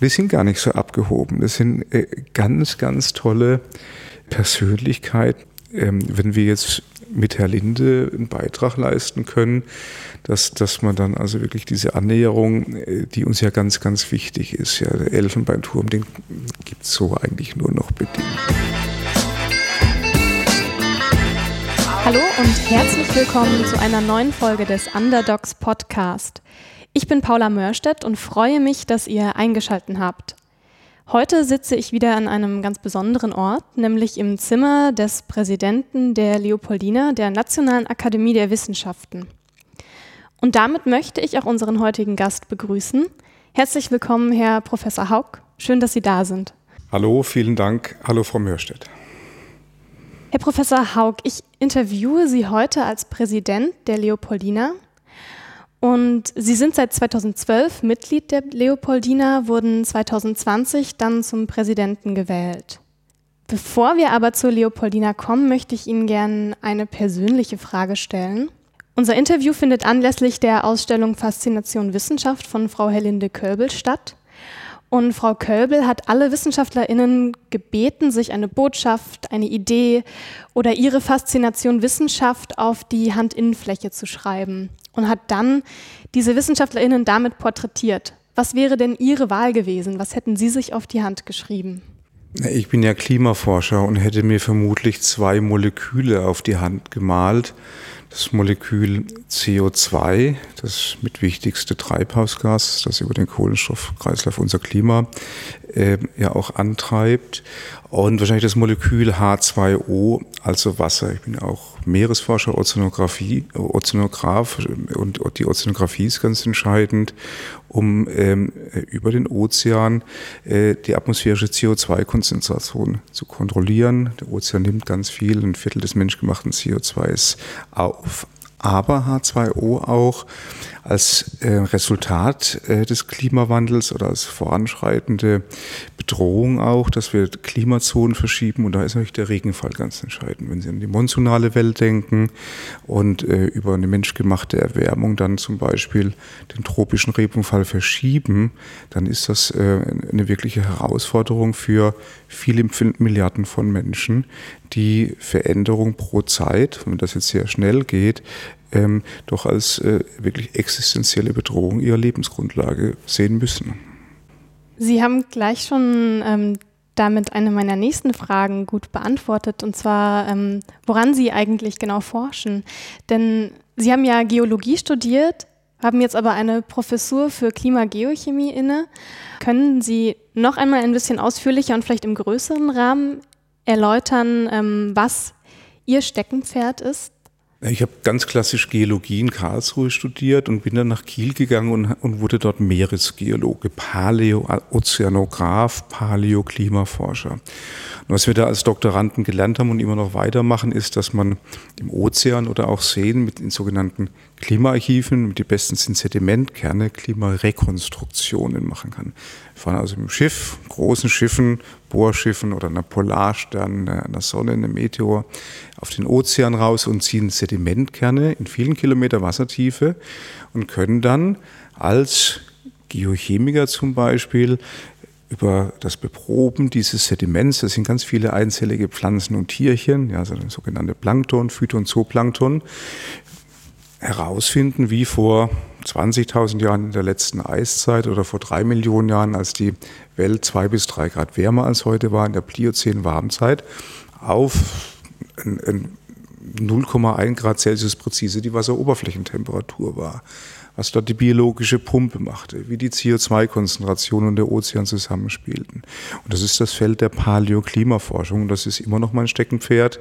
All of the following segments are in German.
Die sind gar nicht so abgehoben. Das sind äh, ganz, ganz tolle Persönlichkeiten. Ähm, wenn wir jetzt mit Herr Linde einen Beitrag leisten können, dass, dass man dann also wirklich diese Annäherung, äh, die uns ja ganz, ganz wichtig ist, ja, der Elfenbeinturm, den gibt es so eigentlich nur noch bedingt. Hallo und herzlich willkommen zu einer neuen Folge des Underdogs Podcast. Ich bin Paula Mörstedt und freue mich, dass ihr eingeschaltet habt. Heute sitze ich wieder an einem ganz besonderen Ort, nämlich im Zimmer des Präsidenten der Leopoldina der Nationalen Akademie der Wissenschaften. Und damit möchte ich auch unseren heutigen Gast begrüßen. Herzlich willkommen, Herr Professor Haug. Schön, dass Sie da sind. Hallo, vielen Dank. Hallo, Frau Mörstedt. Herr Professor Haug, ich interviewe Sie heute als Präsident der Leopoldina. Und Sie sind seit 2012 Mitglied der Leopoldina, wurden 2020 dann zum Präsidenten gewählt. Bevor wir aber zur Leopoldina kommen, möchte ich Ihnen gerne eine persönliche Frage stellen. Unser Interview findet anlässlich der Ausstellung Faszination Wissenschaft von Frau Helinde Körbel statt. Und Frau Kölbel hat alle WissenschaftlerInnen gebeten, sich eine Botschaft, eine Idee oder ihre Faszination Wissenschaft auf die Handinnenfläche zu schreiben und hat dann diese WissenschaftlerInnen damit porträtiert. Was wäre denn Ihre Wahl gewesen? Was hätten Sie sich auf die Hand geschrieben? Ich bin ja Klimaforscher und hätte mir vermutlich zwei Moleküle auf die Hand gemalt das Molekül CO2, das mitwichtigste Treibhausgas, das über den Kohlenstoffkreislauf unser Klima äh, ja auch antreibt. Und wahrscheinlich das Molekül H2O, also Wasser. Ich bin auch Meeresforscher, Ozeanographie, Ozeanograph und die Ozeanographie ist ganz entscheidend, um ähm, über den Ozean äh, die atmosphärische CO2-Konzentration zu kontrollieren. Der Ozean nimmt ganz viel, ein Viertel des menschgemachten CO2 auf aber H2O auch als äh, Resultat äh, des Klimawandels oder als voranschreitende Bedrohung auch, dass wir Klimazonen verschieben und da ist natürlich der Regenfall ganz entscheidend. Wenn Sie an die monsunale Welt denken und äh, über eine menschgemachte Erwärmung dann zum Beispiel den tropischen Regenfall verschieben, dann ist das äh, eine wirkliche Herausforderung für viele Milliarden von Menschen, die Veränderung pro Zeit, wenn das jetzt sehr schnell geht, ähm, doch als äh, wirklich existenzielle Bedrohung ihrer Lebensgrundlage sehen müssen. Sie haben gleich schon ähm, damit eine meiner nächsten Fragen gut beantwortet, und zwar, ähm, woran Sie eigentlich genau forschen. Denn Sie haben ja Geologie studiert, haben jetzt aber eine Professur für Klimageochemie inne. Können Sie noch einmal ein bisschen ausführlicher und vielleicht im größeren Rahmen erläutern, ähm, was Ihr Steckenpferd ist? Ich habe ganz klassisch Geologie in Karlsruhe studiert und bin dann nach Kiel gegangen und, und wurde dort Meeresgeologe, Paleo, Ozeanograph, Paleo, Klimaforscher. Und was wir da als Doktoranden gelernt haben und immer noch weitermachen, ist, dass man im Ozean oder auch Seen mit den sogenannten Klimaarchiven, die besten sind Sedimentkerne, Klimarekonstruktionen machen kann. Fahren also mit Schiff, großen Schiffen, Bohrschiffen oder einer Polarstern, einer Sonne, einem Meteor auf den Ozean raus und ziehen Sedimentkerne in vielen Kilometer Wassertiefe und können dann als Geochemiker zum Beispiel über das Beproben dieses Sediments, das sind ganz viele einzellige Pflanzen und Tierchen, ja, also sogenannte Plankton, Phyton, Zooplankton, herausfinden, wie vor 20.000 Jahren in der letzten Eiszeit oder vor drei Millionen Jahren, als die Welt zwei bis drei Grad wärmer als heute war, in der Pliozän-Warmzeit, auf 0,1 Grad Celsius präzise die Wasseroberflächentemperatur war was dort die biologische Pumpe machte, wie die CO2-Konzentration und der Ozean zusammenspielten. Und das ist das Feld der Paläoklimaforschung. Das ist immer noch mein Steckenpferd.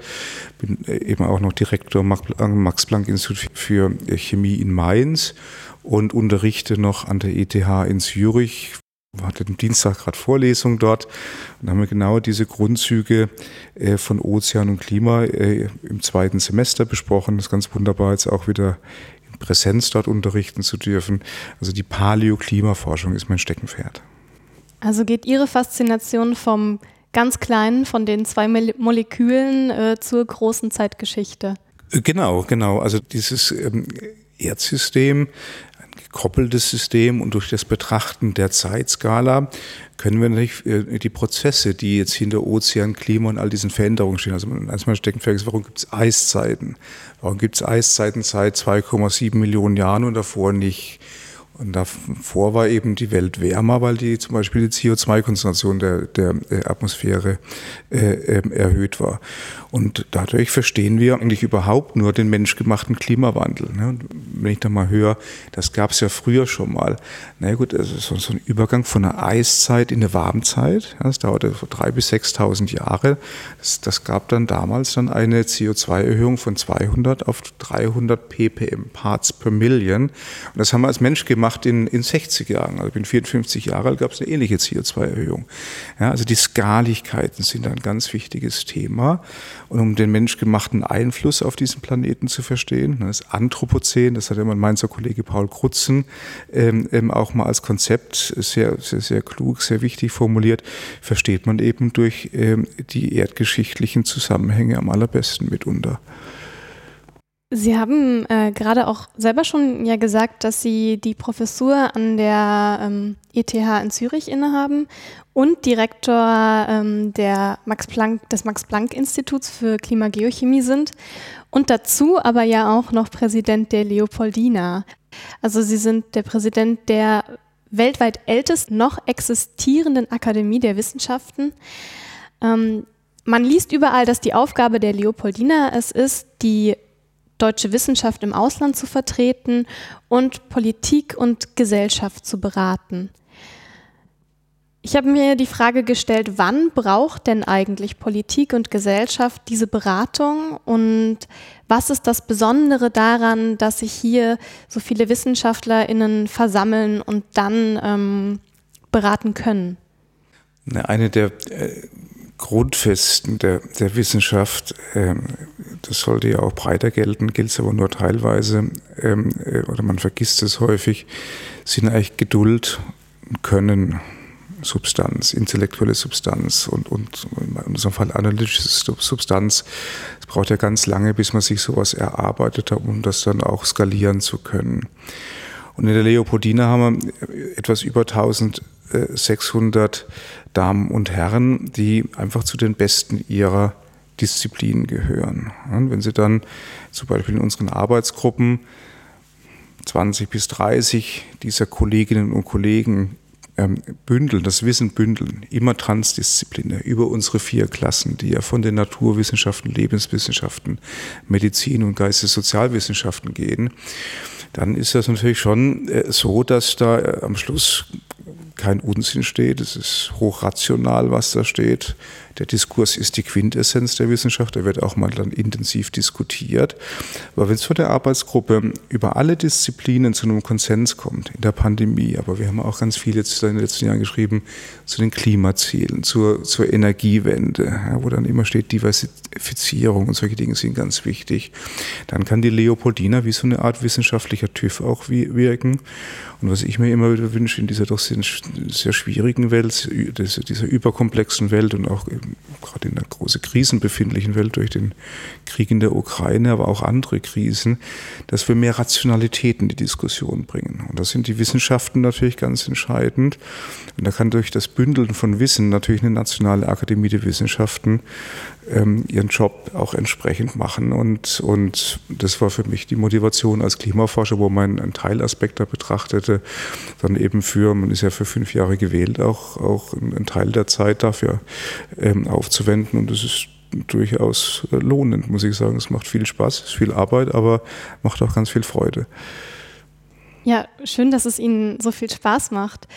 Bin äh, eben auch noch Direktor am Max-Planck-Institut für Chemie in Mainz und unterrichte noch an der ETH in Zürich wir hatten am Dienstag gerade Vorlesung dort und haben wir genau diese Grundzüge äh, von Ozean und Klima äh, im zweiten Semester besprochen. Das ist ganz wunderbar, jetzt auch wieder Präsenz dort unterrichten zu dürfen. Also die Paläoklimaforschung ist mein Steckenpferd. Also geht Ihre Faszination vom ganz kleinen, von den zwei Molekülen äh, zur großen Zeitgeschichte? Genau, genau. Also dieses ähm, Erdsystem, gekoppeltes System und durch das Betrachten der Zeitskala können wir natürlich äh, die Prozesse, die jetzt hinter Ozean, Klima und all diesen Veränderungen stehen, also manchmal stecken ist, warum gibt es Eiszeiten? Warum gibt es Eiszeiten seit 2,7 Millionen Jahren und davor nicht? Und davor war eben die Welt wärmer, weil die zum Beispiel die CO2-Konzentration der, der, Atmosphäre äh, ähm, erhöht war. Und dadurch verstehen wir eigentlich überhaupt nur den menschgemachten Klimawandel. Ne? Wenn ich da mal höre, das gab es ja früher schon mal. Na gut, also so, so ein Übergang von einer Eiszeit in eine Warmzeit. Das dauerte vor drei bis 6.000 Jahre. Das, das gab dann damals dann eine CO2-Erhöhung von 200 auf 300 ppm Parts per Million. Und das haben wir als Mensch gemacht gemacht in, in 60 Jahren. Also ich bin 54 Jahre alt, gab es eine ähnliche CO2-Erhöhung. Ja, also die Skaligkeiten sind ein ganz wichtiges Thema. Und um den menschgemachten Einfluss auf diesen Planeten zu verstehen, das Anthropozän, das hat ja mein Mainzer Kollege Paul Krutzen ähm, ähm, auch mal als Konzept sehr, sehr, sehr klug, sehr wichtig formuliert, versteht man eben durch ähm, die erdgeschichtlichen Zusammenhänge am allerbesten mitunter. Sie haben äh, gerade auch selber schon ja gesagt, dass Sie die Professur an der ähm, ETH in Zürich innehaben und Direktor ähm, der Max Planck, des Max-Planck-Instituts für Klimageochemie sind und dazu aber ja auch noch Präsident der Leopoldina. Also Sie sind der Präsident der weltweit ältesten noch existierenden Akademie der Wissenschaften. Ähm, man liest überall, dass die Aufgabe der Leopoldina es ist, die deutsche Wissenschaft im Ausland zu vertreten und Politik und Gesellschaft zu beraten. Ich habe mir die Frage gestellt, wann braucht denn eigentlich Politik und Gesellschaft diese Beratung und was ist das Besondere daran, dass sich hier so viele Wissenschaftlerinnen versammeln und dann ähm, beraten können? Eine der äh, Grundfesten der, der Wissenschaft, ähm, das sollte ja auch breiter gelten, gilt es aber nur teilweise, ähm, äh, oder man vergisst es häufig, sind eigentlich Geduld, Können, Substanz, intellektuelle Substanz und, und in unserem Fall analytische Substanz. Es braucht ja ganz lange, bis man sich sowas erarbeitet hat, um das dann auch skalieren zu können. Und in der Leopoldina haben wir etwas über 1600 Damen und Herren, die einfach zu den Besten ihrer Disziplinen gehören. Und wenn Sie dann zum Beispiel in unseren Arbeitsgruppen 20 bis 30 dieser Kolleginnen und Kollegen bündeln, das Wissen bündeln, immer transdisziplinär, über unsere vier Klassen, die ja von den Naturwissenschaften, Lebenswissenschaften, Medizin und Geistessozialwissenschaften gehen, dann ist das natürlich schon äh, so, dass da äh, am Schluss kein Unsinn steht. Es ist hochrational, was da steht. Der Diskurs ist die Quintessenz der Wissenschaft. Der wird auch mal dann intensiv diskutiert. Aber wenn es von der Arbeitsgruppe über alle Disziplinen zu einem Konsens kommt, in der Pandemie, aber wir haben auch ganz viel jetzt in den letzten Jahren geschrieben zu den Klimazielen, zur, zur Energiewende, ja, wo dann immer steht Diversifizierung und solche Dinge sind ganz wichtig, dann kann die Leopoldina wie so eine Art wissenschaftlicher TÜV auch wirken. Und was ich mir immer wieder wünsche in dieser doch sehr, schwierigen Welt, dieser überkomplexen Welt und auch gerade in der großen Krisen befindlichen Welt durch den Krieg in der Ukraine, aber auch andere Krisen, dass wir mehr Rationalität in die Diskussion bringen. Und da sind die Wissenschaften natürlich ganz entscheidend. Und da kann durch das Bündeln von Wissen natürlich eine nationale Akademie der Wissenschaften ähm, ihren Job auch entsprechend machen. Und, und das war für mich die Motivation als Klimaforscher, wo man einen Teilaspekt da betrachtete, dann eben für, man ist ja für fünf Jahre gewählt, auch, auch einen Teil der Zeit dafür ähm, aufzuwenden. Und das ist durchaus lohnend, muss ich sagen. Es macht viel Spaß, ist viel Arbeit, aber macht auch ganz viel Freude. Ja, schön, dass es Ihnen so viel Spaß macht.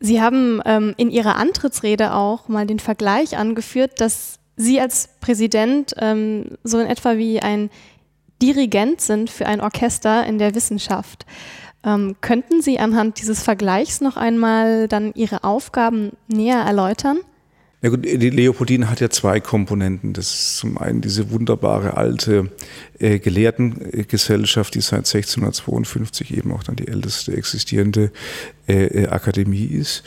Sie haben ähm, in Ihrer Antrittsrede auch mal den Vergleich angeführt, dass Sie als Präsident ähm, so in etwa wie ein Dirigent sind für ein Orchester in der Wissenschaft. Ähm, könnten Sie anhand dieses Vergleichs noch einmal dann Ihre Aufgaben näher erläutern? Ja gut, die Leopoldine hat ja zwei Komponenten. Das ist zum einen diese wunderbare alte äh, Gelehrtengesellschaft, die seit 1652 eben auch dann die älteste existierende äh, Akademie ist.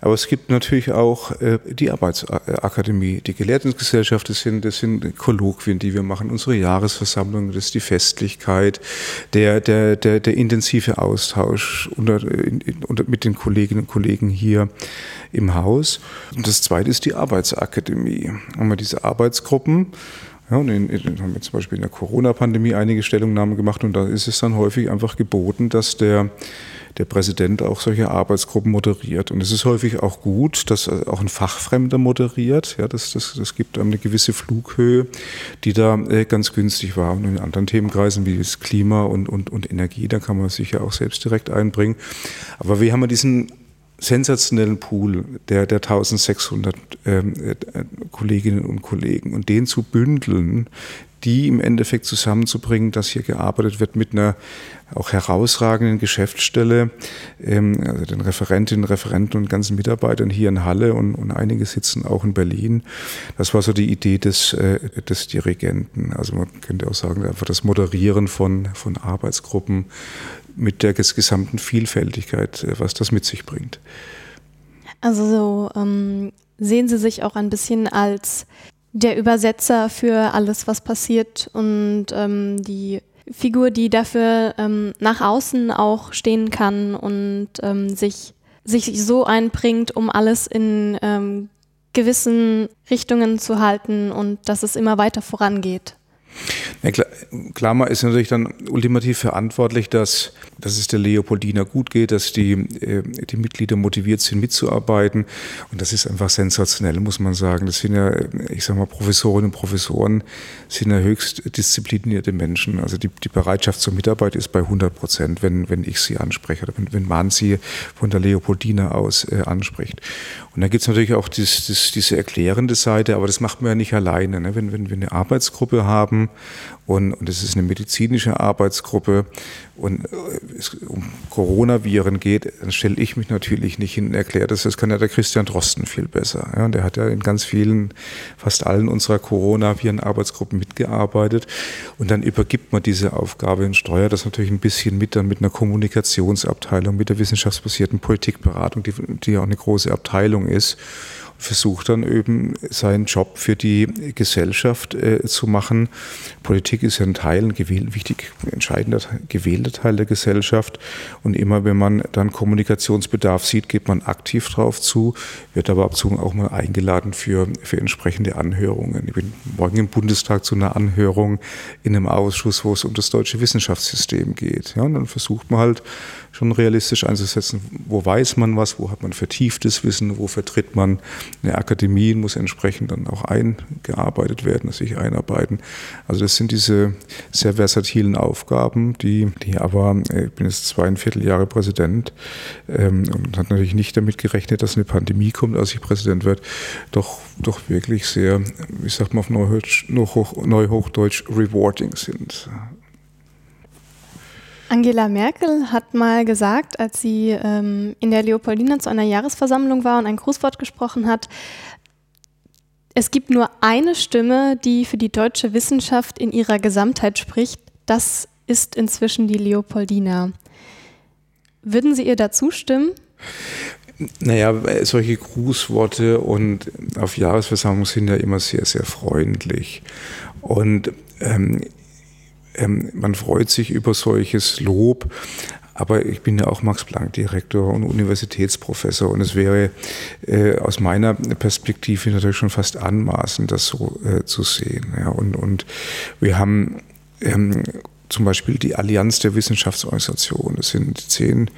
Aber es gibt natürlich auch äh, die Arbeitsakademie, die Gelehrtengesellschaft, das sind, das sind Kolloquien, die wir machen, unsere Jahresversammlung, das ist die Festlichkeit, der, der, der, der intensive Austausch unter, unter, mit den Kolleginnen und Kollegen hier im Haus. Und das zweite ist die Arbeitsakademie. Haben wir diese Arbeitsgruppen, ja, und in, in, haben wir zum Beispiel in der Corona-Pandemie einige Stellungnahmen gemacht und da ist es dann häufig einfach geboten, dass der, der Präsident auch solche Arbeitsgruppen moderiert. Und es ist häufig auch gut, dass auch ein Fachfremder moderiert. Ja, das, das, das gibt eine gewisse Flughöhe, die da äh, ganz günstig war. Und in anderen Themenkreisen wie das Klima und, und, und Energie, da kann man sich ja auch selbst direkt einbringen. Aber wie haben wir diesen sensationellen Pool der, der 1600 ähm, äh, Kolleginnen und Kollegen und den zu bündeln, die im Endeffekt zusammenzubringen, dass hier gearbeitet wird mit einer auch herausragenden Geschäftsstelle, ähm, also den Referentinnen, Referenten und ganzen Mitarbeitern hier in Halle und, und einige sitzen auch in Berlin. Das war so die Idee des, äh, des Dirigenten. Also man könnte auch sagen, einfach das Moderieren von, von Arbeitsgruppen mit der gesamten Vielfältigkeit, äh, was das mit sich bringt. Also so ähm, sehen Sie sich auch ein bisschen als der Übersetzer für alles, was passiert und ähm, die Figur, die dafür ähm, nach außen auch stehen kann und ähm, sich, sich so einbringt, um alles in ähm, gewissen Richtungen zu halten und dass es immer weiter vorangeht. Ja, Klammer ist natürlich dann ultimativ verantwortlich, dass, dass es der Leopoldina gut geht, dass die, äh, die Mitglieder motiviert sind, mitzuarbeiten. Und das ist einfach sensationell, muss man sagen. Das sind ja, ich sag mal, Professorinnen und Professoren sind ja höchst disziplinierte Menschen. Also die, die Bereitschaft zur Mitarbeit ist bei 100 Prozent, wenn, wenn ich sie anspreche oder wenn, wenn man sie von der Leopoldina aus äh, anspricht. Und da gibt es natürlich auch dies, dies, diese erklärende Seite, aber das macht man ja nicht alleine. Ne? Wenn, wenn wir eine Arbeitsgruppe haben und, und es ist eine medizinische Arbeitsgruppe und äh, es um Coronaviren geht, dann stelle ich mich natürlich nicht hin und erkläre das. Das kann ja der Christian Drosten viel besser. Ja, der hat ja in ganz vielen, fast allen unserer Coronaviren-Arbeitsgruppen mitgearbeitet. Und dann übergibt man diese Aufgabe und steuert das natürlich ein bisschen mit, dann mit einer Kommunikationsabteilung, mit der wissenschaftsbasierten Politikberatung, die, die auch eine große Abteilung ist versucht dann eben seinen Job für die Gesellschaft äh, zu machen. Politik ist ja ein Teil, ein gewählt, wichtig, entscheidender, gewählter Teil der Gesellschaft. Und immer wenn man dann Kommunikationsbedarf sieht, geht man aktiv drauf zu, wird aber ab und zu auch mal eingeladen für, für entsprechende Anhörungen. Ich bin morgen im Bundestag zu einer Anhörung in einem Ausschuss, wo es um das deutsche Wissenschaftssystem geht. Ja, und dann versucht man halt schon realistisch einzusetzen, wo weiß man was, wo hat man vertieftes Wissen, wo vertritt man eine Akademie, muss entsprechend dann auch eingearbeitet werden, sich einarbeiten. Also das sind diese sehr versatilen Aufgaben, die, die aber, äh, ich bin jetzt zweieinviertel Jahre Präsident ähm, und hat natürlich nicht damit gerechnet, dass eine Pandemie kommt, als ich Präsident werde, doch, doch wirklich sehr, wie sagt man auf Neuhochdeutsch, Neuhochdeutsch rewarding sind. Angela Merkel hat mal gesagt, als sie ähm, in der Leopoldina zu einer Jahresversammlung war und ein Grußwort gesprochen hat, es gibt nur eine Stimme, die für die deutsche Wissenschaft in ihrer Gesamtheit spricht. Das ist inzwischen die Leopoldina. Würden Sie ihr dazu stimmen? Naja, solche Grußworte und auf Jahresversammlungen sind ja immer sehr, sehr freundlich. Und ähm, ähm, man freut sich über solches Lob. Aber ich bin ja auch Max-Planck-Direktor und Universitätsprofessor und es wäre äh, aus meiner Perspektive natürlich schon fast anmaßend, das so äh, zu sehen. Ja, und, und wir haben ähm, zum Beispiel die Allianz der Wissenschaftsorganisationen. Das sind zehn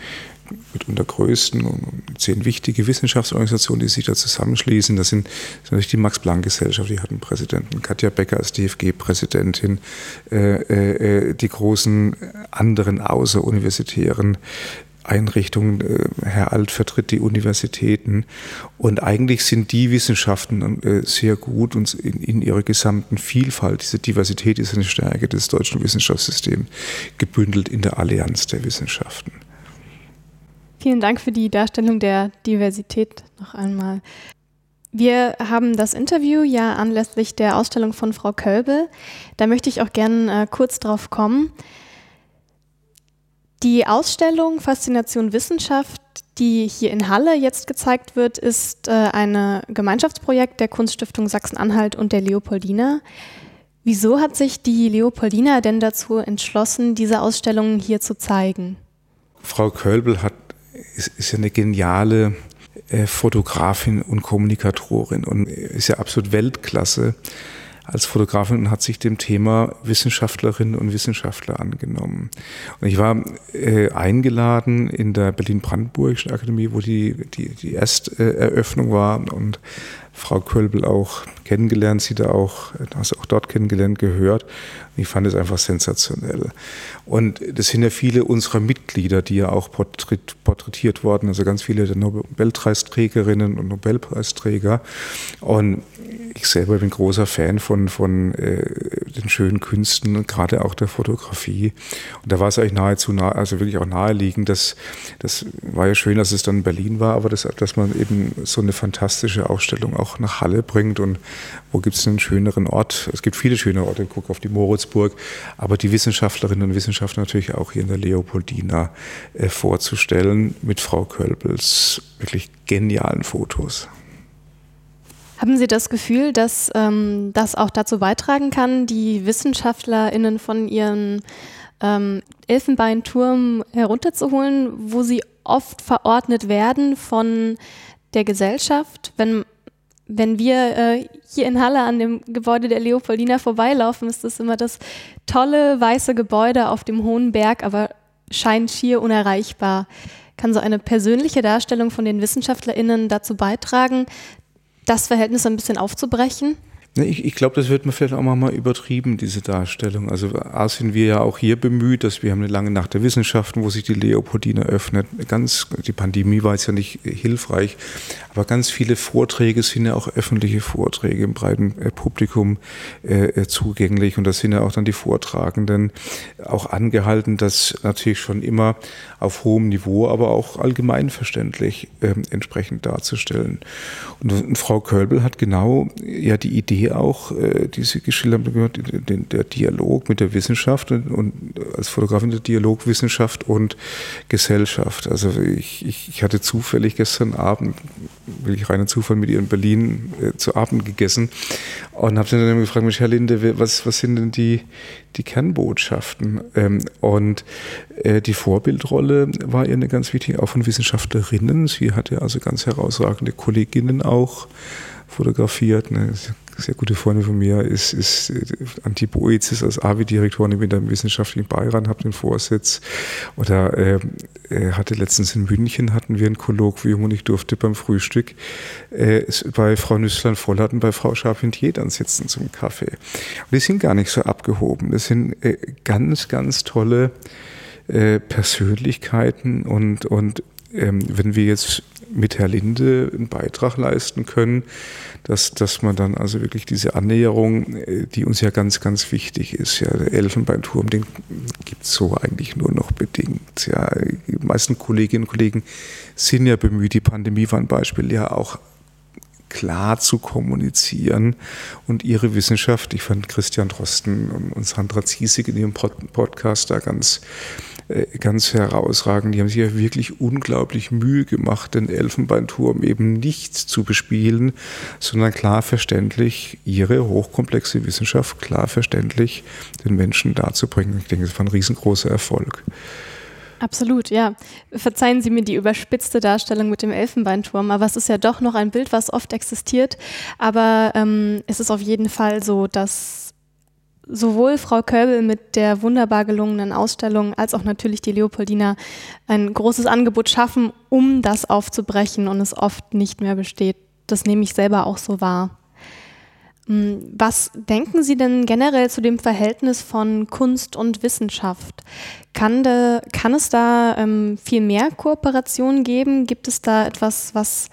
mitunter größten und zehn wichtige Wissenschaftsorganisationen, die sich da zusammenschließen. Das sind, das ist natürlich die Max-Planck-Gesellschaft, die hat einen Präsidenten, Katja Becker als DFG-Präsidentin, äh, äh, die großen anderen außeruniversitären Einrichtungen. Äh, Herr Alt vertritt die Universitäten. Und eigentlich sind die Wissenschaften äh, sehr gut und in, ihrer gesamten Vielfalt, diese Diversität ist eine Stärke des deutschen Wissenschaftssystems, gebündelt in der Allianz der Wissenschaften. Vielen Dank für die Darstellung der Diversität noch einmal. Wir haben das Interview ja anlässlich der Ausstellung von Frau Kölbel. Da möchte ich auch gerne äh, kurz drauf kommen. Die Ausstellung Faszination Wissenschaft, die hier in Halle jetzt gezeigt wird, ist äh, ein Gemeinschaftsprojekt der Kunststiftung Sachsen-Anhalt und der Leopoldina. Wieso hat sich die Leopoldina denn dazu entschlossen, diese Ausstellung hier zu zeigen? Frau Kölbel hat, ist, ist ja eine geniale äh, Fotografin und Kommunikatorin und ist ja absolut Weltklasse als Fotografin und hat sich dem Thema Wissenschaftlerinnen und Wissenschaftler angenommen. Und ich war äh, eingeladen in der Berlin-Brandenburgischen Akademie, wo die, die, die Ersteröffnung war und Frau Kölbel auch kennengelernt, sie da auch, also auch dort kennengelernt, gehört. Und ich fand es einfach sensationell. Und das sind ja viele unserer Mitglieder, die ja auch porträtiert worden, also ganz viele der Nobelpreisträgerinnen und Nobelpreisträger. Und ich selber bin großer Fan von, von äh, den schönen Künsten, gerade auch der Fotografie. Und da war es eigentlich nahezu, nah, also wirklich auch naheliegend, dass das war ja schön, dass es dann in Berlin war, aber das, dass man eben so eine fantastische Ausstellung auch nach Halle bringt. Und wo gibt es einen schöneren Ort? Es gibt viele schöne Orte, guck auf die Moritzburg, aber die Wissenschaftlerinnen und Wissenschaftler natürlich auch hier in der Leopoldina äh, vorzustellen mit Frau Kölbels wirklich genialen Fotos. Haben Sie das Gefühl, dass ähm, das auch dazu beitragen kann, die WissenschaftlerInnen von ihren ähm, Elfenbeinturm herunterzuholen, wo sie oft verordnet werden von der Gesellschaft? Wenn, wenn wir äh, hier in Halle an dem Gebäude der Leopoldina vorbeilaufen, ist das immer das tolle weiße Gebäude auf dem hohen Berg, aber scheint schier unerreichbar. Kann so eine persönliche Darstellung von den WissenschaftlerInnen dazu beitragen, das Verhältnis ein bisschen aufzubrechen? Ich, ich glaube, das wird man vielleicht auch mal übertrieben, diese Darstellung. Also A sind wir ja auch hier bemüht, dass wir haben eine lange Nacht der Wissenschaften, wo sich die Leopoldina öffnet. Ganz, die Pandemie war jetzt ja nicht hilfreich, aber ganz viele Vorträge sind ja auch öffentliche Vorträge im breiten äh, Publikum äh, äh, zugänglich. Und da sind ja auch dann die Vortragenden auch angehalten, das natürlich schon immer auf hohem Niveau, aber auch allgemeinverständlich äh, entsprechend darzustellen. Und, und Frau Kölbel hat genau ja die Idee auch, äh, die Sie geschildert haben, gehört, den, der Dialog mit der Wissenschaft und, und, als Fotografin der Dialog Wissenschaft und Gesellschaft. Also ich, ich, ich hatte zufällig gestern Abend, wirklich reiner Zufall, mit ihr in Berlin äh, zu Abend gegessen und habe sie dann gefragt, Herr Linde, was, was sind denn die, die Kernbotschaften? Ähm, und äh, die Vorbildrolle war ihr eine ganz wichtige, auch von Wissenschaftlerinnen. Sie hatte also ganz herausragende Kolleginnen auch fotografiert. Eine sehr gute Freundin von mir ist, ist äh, Antje Boizis als AWI-Direktorin. Im wissenschaftlichen Beirat, habe den Vorsitz. Oder äh, hatte letztens in München hatten wir ein Kolloquium und ich durfte beim Frühstück äh, bei Frau Nüsslein-Vollert und bei Frau Charpentier dann sitzen zum Kaffee. Und die sind gar nicht so abgehoben. Das sind äh, ganz, ganz tolle äh, Persönlichkeiten und, und ähm, wenn wir jetzt mit Herr Linde einen Beitrag leisten können, dass, dass man dann also wirklich diese Annäherung, äh, die uns ja ganz, ganz wichtig ist, ja, der Elfenbeinturm, den gibt es so eigentlich nur noch bedingt. Ja, die meisten Kolleginnen und Kollegen sind ja bemüht, die Pandemie war ein Beispiel, ja auch klar zu kommunizieren und ihre Wissenschaft, ich fand Christian Drosten und Sandra Ziesig in ihrem Podcast da ganz ganz herausragend. Die haben sich ja wirklich unglaublich Mühe gemacht, den Elfenbeinturm eben nicht zu bespielen, sondern klar verständlich ihre hochkomplexe Wissenschaft klar verständlich den Menschen darzubringen. Ich denke, das war ein riesengroßer Erfolg. Absolut, ja. Verzeihen Sie mir die überspitzte Darstellung mit dem Elfenbeinturm, aber es ist ja doch noch ein Bild, was oft existiert. Aber ähm, es ist auf jeden Fall so, dass sowohl Frau Köbel mit der wunderbar gelungenen Ausstellung als auch natürlich die Leopoldina ein großes Angebot schaffen, um das aufzubrechen und es oft nicht mehr besteht. Das nehme ich selber auch so wahr. Hm, was denken Sie denn generell zu dem Verhältnis von Kunst und Wissenschaft? Kann, de, kann es da ähm, viel mehr Kooperation geben? Gibt es da etwas, was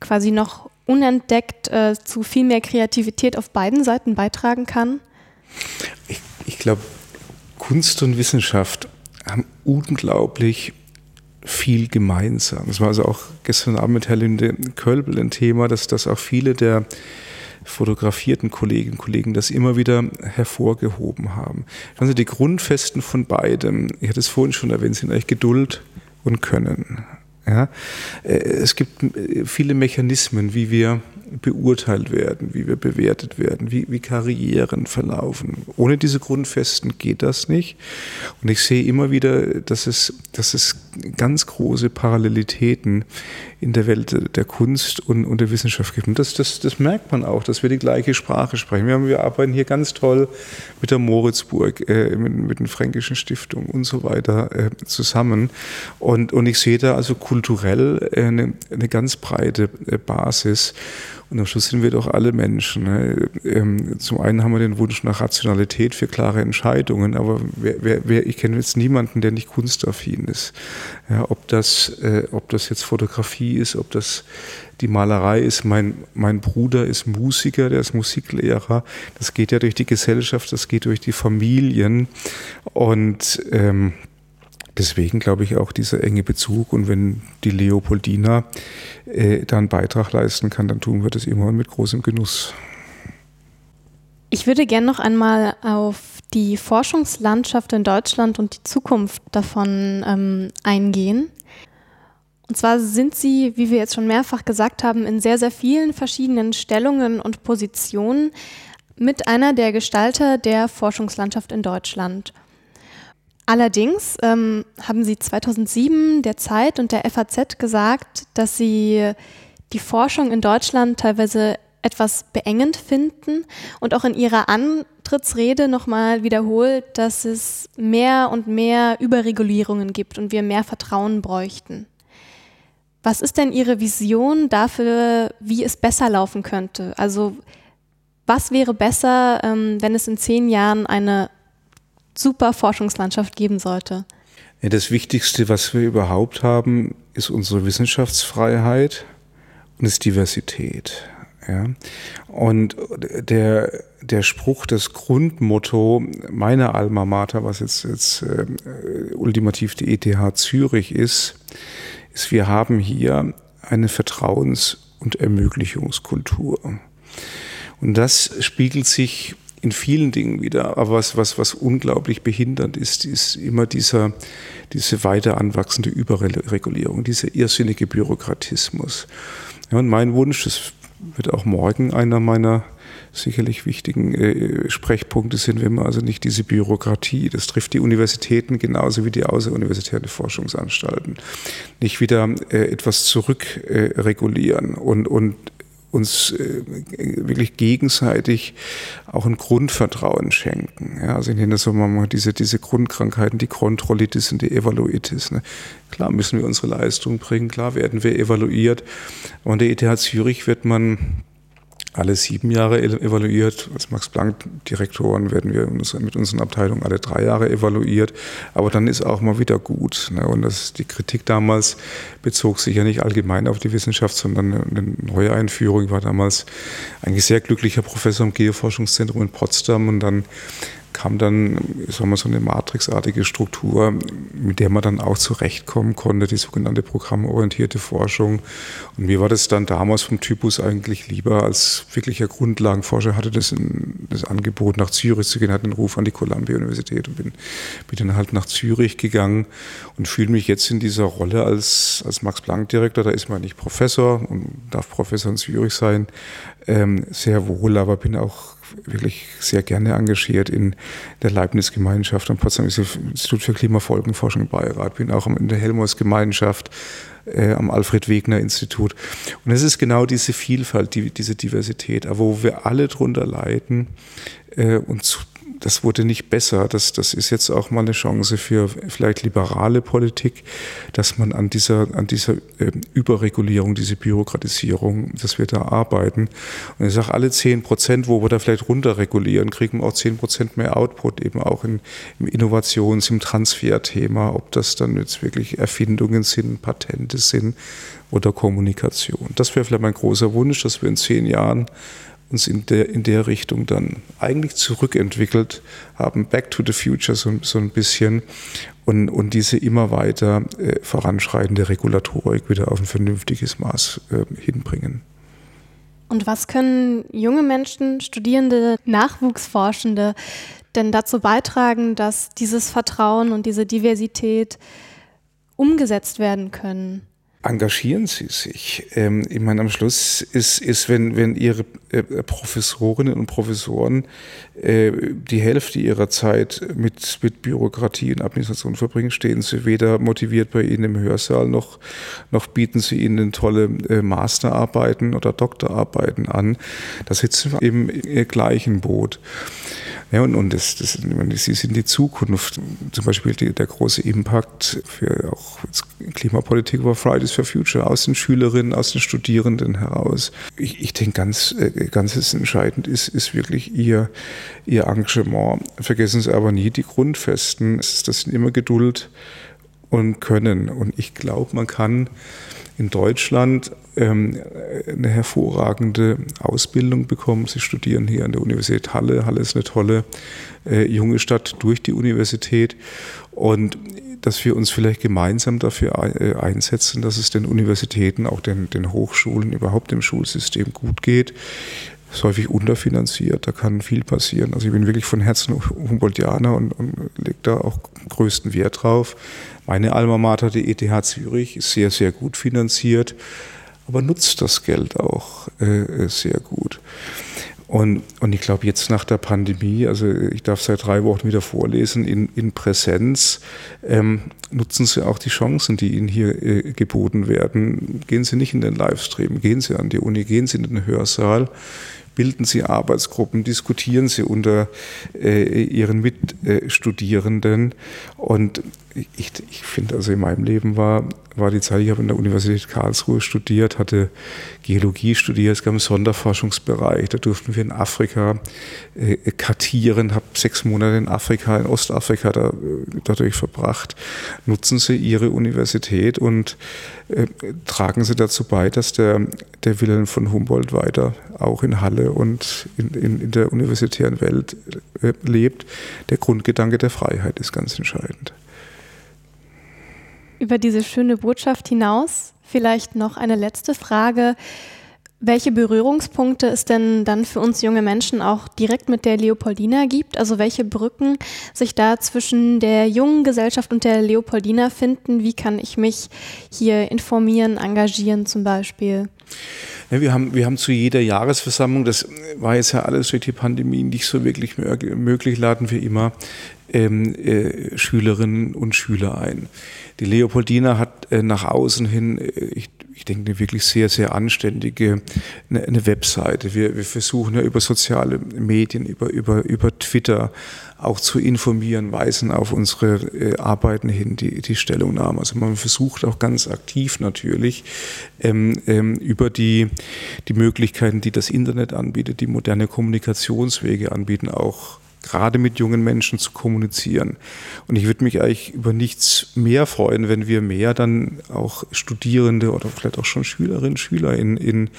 quasi noch unentdeckt äh, zu viel mehr Kreativität auf beiden Seiten beitragen kann? Ich, ich glaube, Kunst und Wissenschaft haben unglaublich viel gemeinsam. Das war also auch gestern Abend mit Herr Linde Kölbel ein Thema, dass, dass auch viele der fotografierten Kolleginnen und Kollegen das immer wieder hervorgehoben haben. Also die Grundfesten von beidem, ich hatte es vorhin schon erwähnt, sind eigentlich Geduld und Können. Ja? Äh, es gibt äh, viele Mechanismen, wie wir beurteilt werden, wie wir bewertet werden, wie, wie Karrieren verlaufen. Ohne diese Grundfesten geht das nicht. Und ich sehe immer wieder, dass es, dass es ganz große Parallelitäten in der Welt der Kunst und, und der Wissenschaft gibt. Und das, das, das merkt man auch, dass wir die gleiche Sprache sprechen. Wir, haben, wir arbeiten hier ganz toll mit der Moritzburg, äh, mit, mit den Fränkischen Stiftungen und so weiter äh, zusammen. Und, und ich sehe da also kulturell eine, eine ganz breite äh, Basis. Und am Schluss sind wir doch alle Menschen. Ne? Ähm, zum einen haben wir den Wunsch nach Rationalität für klare Entscheidungen, aber wer, wer, wer, ich kenne jetzt niemanden, der nicht kunstaffin ist. Ja, ob, das, äh, ob das jetzt Fotografie ist, ob das die Malerei ist. Mein, mein Bruder ist Musiker, der ist Musiklehrer. Das geht ja durch die Gesellschaft, das geht durch die Familien. Und ähm, deswegen glaube ich auch dieser enge Bezug. Und wenn die Leopoldina äh, da einen Beitrag leisten kann, dann tun wir das immer mit großem Genuss. Ich würde gerne noch einmal auf die Forschungslandschaft in Deutschland und die Zukunft davon ähm, eingehen. Und zwar sind Sie, wie wir jetzt schon mehrfach gesagt haben, in sehr, sehr vielen verschiedenen Stellungen und Positionen mit einer der Gestalter der Forschungslandschaft in Deutschland. Allerdings ähm, haben Sie 2007 der Zeit und der FAZ gesagt, dass Sie die Forschung in Deutschland teilweise etwas beengend finden und auch in Ihrer Antrittsrede nochmal wiederholt, dass es mehr und mehr Überregulierungen gibt und wir mehr Vertrauen bräuchten. Was ist denn Ihre Vision dafür, wie es besser laufen könnte? Also was wäre besser, ähm, wenn es in zehn Jahren eine super Forschungslandschaft geben sollte? Das Wichtigste, was wir überhaupt haben, ist unsere Wissenschaftsfreiheit und ist Diversität. Ja? Und der, der Spruch, das Grundmotto meiner Alma Mater, was jetzt, jetzt äh, ultimativ die ETH Zürich ist, ist, wir haben hier eine Vertrauens- und Ermöglichungskultur. Und das spiegelt sich in vielen Dingen wieder. Aber was, was, was unglaublich behindernd ist, ist immer dieser, diese weiter anwachsende Überregulierung, dieser irrsinnige Bürokratismus. Ja, und mein Wunsch, das wird auch morgen einer meiner sicherlich wichtigen äh, Sprechpunkte sind, wenn wir also nicht diese Bürokratie, das trifft die Universitäten genauso wie die außeruniversitären Forschungsanstalten, nicht wieder äh, etwas zurückregulieren äh, und, und uns äh, wirklich gegenseitig auch ein Grundvertrauen schenken. Ja, also ich nenne das so mal diese, diese Grundkrankheiten, die Kontrollitis und die Evaluitis. Ne. Klar müssen wir unsere Leistung bringen, klar werden wir evaluiert. Und der ETH Zürich wird man alle sieben Jahre evaluiert. Als Max-Planck-Direktoren werden wir mit unseren Abteilungen alle drei Jahre evaluiert. Aber dann ist auch mal wieder gut. Ne? Und das, die Kritik damals bezog sich ja nicht allgemein auf die Wissenschaft, sondern eine neue Einführung. war damals eigentlich sehr glücklicher Professor im Geoforschungszentrum in Potsdam und dann kam dann sagen wir, so eine matrixartige Struktur, mit der man dann auch zurechtkommen konnte, die sogenannte programmorientierte Forschung. Und mir war das dann damals vom Typus eigentlich lieber als wirklicher Grundlagenforscher, hatte das, in, das Angebot nach Zürich zu gehen, hatte den Ruf an die Columbia-Universität und bin, bin dann halt nach Zürich gegangen und fühle mich jetzt in dieser Rolle als, als Max-Planck-Direktor, da ist man nicht Professor und darf Professor in Zürich sein, ähm, sehr wohl, aber bin auch wirklich sehr gerne engagiert in der Leibniz-Gemeinschaft am Potsdamer Institut für Klimafolgenforschung Beirat, bin auch in der Helmholtz-Gemeinschaft äh, am Alfred-Wegener-Institut. Und es ist genau diese Vielfalt, die, diese Diversität, wo wir alle drunter leiden äh, und das wurde nicht besser. Das, das ist jetzt auch mal eine Chance für vielleicht liberale Politik, dass man an dieser, an dieser äh, Überregulierung, diese Bürokratisierung, dass wir da arbeiten. Und ich sage, alle zehn Prozent, wo wir da vielleicht runterregulieren, kriegen wir auch zehn Prozent mehr Output, eben auch in, im Innovations-, im Transferthema, ob das dann jetzt wirklich Erfindungen sind, Patente sind oder Kommunikation. Das wäre vielleicht mein großer Wunsch, dass wir in zehn Jahren uns in der, in der Richtung dann eigentlich zurückentwickelt haben, back to the future so, so ein bisschen und, und diese immer weiter äh, voranschreitende Regulatorik wieder auf ein vernünftiges Maß äh, hinbringen. Und was können junge Menschen, Studierende, Nachwuchsforschende denn dazu beitragen, dass dieses Vertrauen und diese Diversität umgesetzt werden können? Engagieren Sie sich. Ähm, ich meine, am Schluss ist, ist wenn, wenn Ihre äh, Professorinnen und Professoren äh, die Hälfte ihrer Zeit mit, mit Bürokratie und Administration verbringen, stehen Sie weder motiviert bei Ihnen im Hörsaal, noch, noch bieten Sie Ihnen tolle äh, Masterarbeiten oder Doktorarbeiten an. Da sitzen wir im, im gleichen Boot. Ja, und, und das, das, sie sind die Zukunft. Zum Beispiel die, der große Impact für auch Klimapolitik war Fridays for Future aus den Schülerinnen, aus den Studierenden heraus. Ich, ich denke, ganz, äh, ganz entscheidend ist, ist wirklich ihr, ihr Engagement. Vergessen Sie aber nie die Grundfesten. Das sind immer Geduld und Können. Und ich glaube, man kann in Deutschland ähm, eine hervorragende Ausbildung bekommen. Sie studieren hier an der Universität Halle. Halle ist eine tolle äh, junge Stadt durch die Universität. Und dass wir uns vielleicht gemeinsam dafür äh, einsetzen, dass es den Universitäten, auch den, den Hochschulen, überhaupt dem Schulsystem gut geht ist häufig unterfinanziert, da kann viel passieren. Also ich bin wirklich von Herzen Humboldtianer und, und lege da auch größten Wert drauf. Meine Alma Mater, die ETH Zürich, ist sehr, sehr gut finanziert aber nutzt das Geld auch äh, sehr gut. Und, und ich glaube, jetzt nach der Pandemie, also ich darf seit drei Wochen wieder vorlesen, in, in Präsenz, ähm, nutzen Sie auch die Chancen, die Ihnen hier äh, geboten werden. Gehen Sie nicht in den Livestream, gehen Sie an die Uni, gehen Sie in den Hörsaal bilden Sie Arbeitsgruppen, diskutieren Sie unter äh, Ihren Mitstudierenden. Und ich, ich finde, also in meinem Leben war, war die Zeit, ich habe in der Universität Karlsruhe studiert, hatte Geologie studiert, es gab einen Sonderforschungsbereich, da durften wir in Afrika äh, kartieren, habe sechs Monate in Afrika, in Ostafrika da, äh, dadurch verbracht. Nutzen Sie Ihre Universität und äh, tragen Sie dazu bei, dass der, der Wilhelm von Humboldt weiter auch in Halle und in, in, in der universitären Welt äh, lebt. Der Grundgedanke der Freiheit ist ganz entscheidend über diese schöne Botschaft hinaus vielleicht noch eine letzte Frage. Welche Berührungspunkte es denn dann für uns junge Menschen auch direkt mit der Leopoldina gibt? Also welche Brücken sich da zwischen der jungen Gesellschaft und der Leopoldina finden? Wie kann ich mich hier informieren, engagieren zum Beispiel? Ja, wir, haben, wir haben zu jeder Jahresversammlung, das war jetzt ja alles durch die Pandemie nicht so wirklich möglich, laden wir immer ähm, äh, Schülerinnen und Schüler ein. Die Leopoldina hat äh, nach außen hin, äh, ich, ich denke, eine wirklich sehr, sehr anständige eine, eine Webseite. Wir, wir versuchen ja über soziale Medien, über, über, über Twitter auch zu informieren, weisen auf unsere äh, Arbeiten hin, die, die Stellungnahmen. Also man versucht auch ganz aktiv natürlich ähm, ähm, über die, die Möglichkeiten, die das Internet anbietet, die moderne Kommunikationswege anbieten, auch gerade mit jungen Menschen zu kommunizieren. Und ich würde mich eigentlich über nichts mehr freuen, wenn wir mehr dann auch Studierende oder vielleicht auch schon Schülerinnen, Schüler, in, in,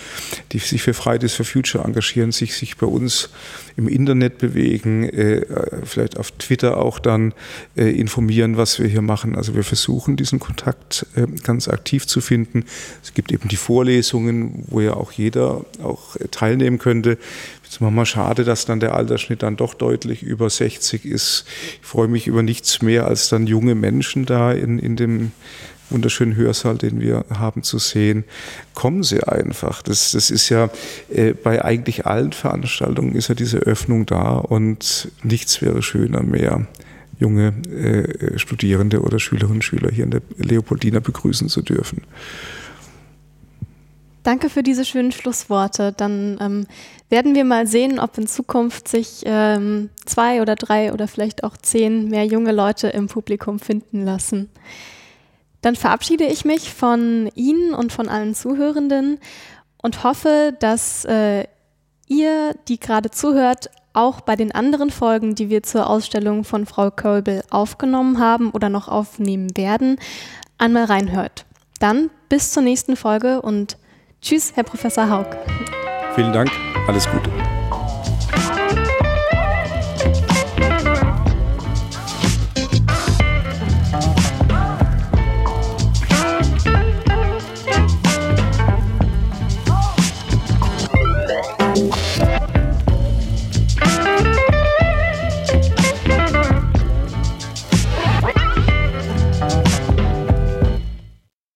die sich für Fridays for Future engagieren, sich, sich bei uns im Internet bewegen, äh, vielleicht auf Twitter auch dann äh, informieren, was wir hier machen. Also wir versuchen diesen Kontakt äh, ganz aktiv zu finden. Es gibt eben die Vorlesungen, wo ja auch jeder auch äh, teilnehmen könnte. Ist manchmal schade, dass dann der Altersschnitt dann doch deutlich über 60 ist. Ich freue mich über nichts mehr, als dann junge Menschen da in, in dem wunderschönen Hörsaal, den wir haben, zu sehen. Kommen Sie einfach. Das, das ist ja äh, bei eigentlich allen Veranstaltungen ist ja diese Öffnung da und nichts wäre schöner mehr junge äh, Studierende oder Schülerinnen und Schüler hier in der Leopoldina begrüßen zu dürfen. Danke für diese schönen Schlussworte. Dann ähm, werden wir mal sehen, ob in Zukunft sich ähm, zwei oder drei oder vielleicht auch zehn mehr junge Leute im Publikum finden lassen. Dann verabschiede ich mich von Ihnen und von allen Zuhörenden und hoffe, dass äh, ihr, die gerade zuhört, auch bei den anderen Folgen, die wir zur Ausstellung von Frau Kölbel aufgenommen haben oder noch aufnehmen werden, einmal reinhört. Dann bis zur nächsten Folge und Tschüss, Herr Professor Haug. Vielen Dank, alles Gute.